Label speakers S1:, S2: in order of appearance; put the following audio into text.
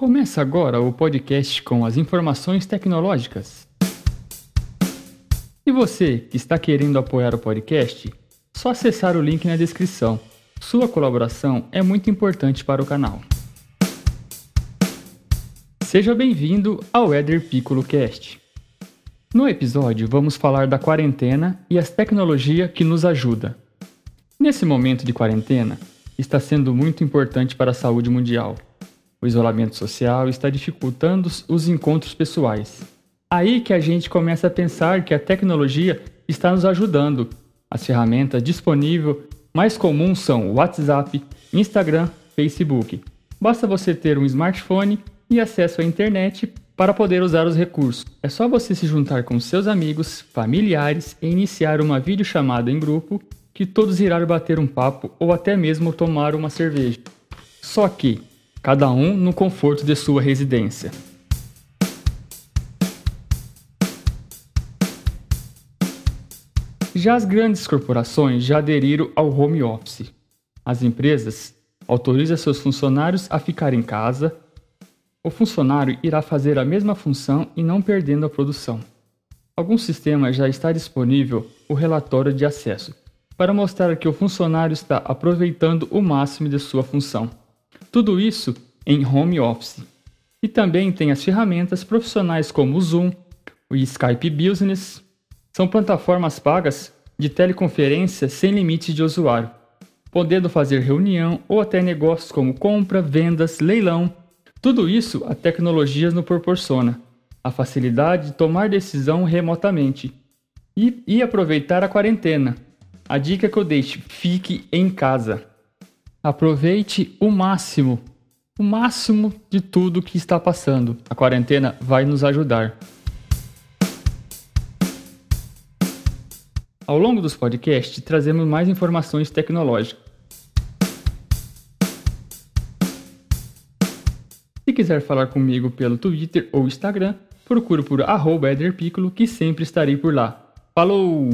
S1: Começa agora o podcast com as informações tecnológicas. E você que está querendo apoiar o podcast, só acessar o link na descrição. Sua colaboração é muito importante para o canal. Seja bem-vindo ao Eder Piccolo Cast. No episódio vamos falar da quarentena e as tecnologias que nos ajudam. Nesse momento de quarentena, está sendo muito importante para a saúde mundial. O isolamento social está dificultando os encontros pessoais. Aí que a gente começa a pensar que a tecnologia está nos ajudando. As ferramentas disponíveis mais comuns são WhatsApp, Instagram, Facebook. Basta você ter um smartphone e acesso à internet para poder usar os recursos. É só você se juntar com seus amigos, familiares e iniciar uma videochamada em grupo que todos irão bater um papo ou até mesmo tomar uma cerveja. Só que, cada um no conforto de sua residência. Já as grandes corporações já aderiram ao home office. As empresas autorizam seus funcionários a ficar em casa. O funcionário irá fazer a mesma função e não perdendo a produção. Alguns sistemas já está disponível o relatório de acesso, para mostrar que o funcionário está aproveitando o máximo de sua função. Tudo isso em home office. E também tem as ferramentas profissionais como o Zoom, o Skype Business. São plataformas pagas de teleconferência sem limite de usuário, podendo fazer reunião ou até negócios como compra, vendas, leilão. Tudo isso a tecnologia nos proporciona. A facilidade de tomar decisão remotamente e, e aproveitar a quarentena a dica que eu deixo: fique em casa. Aproveite o máximo, o máximo de tudo que está passando. A quarentena vai nos ajudar. Ao longo dos podcasts, trazemos mais informações tecnológicas. Se quiser falar comigo pelo Twitter ou Instagram, procure por Ederpiccolo que sempre estarei por lá. Falou!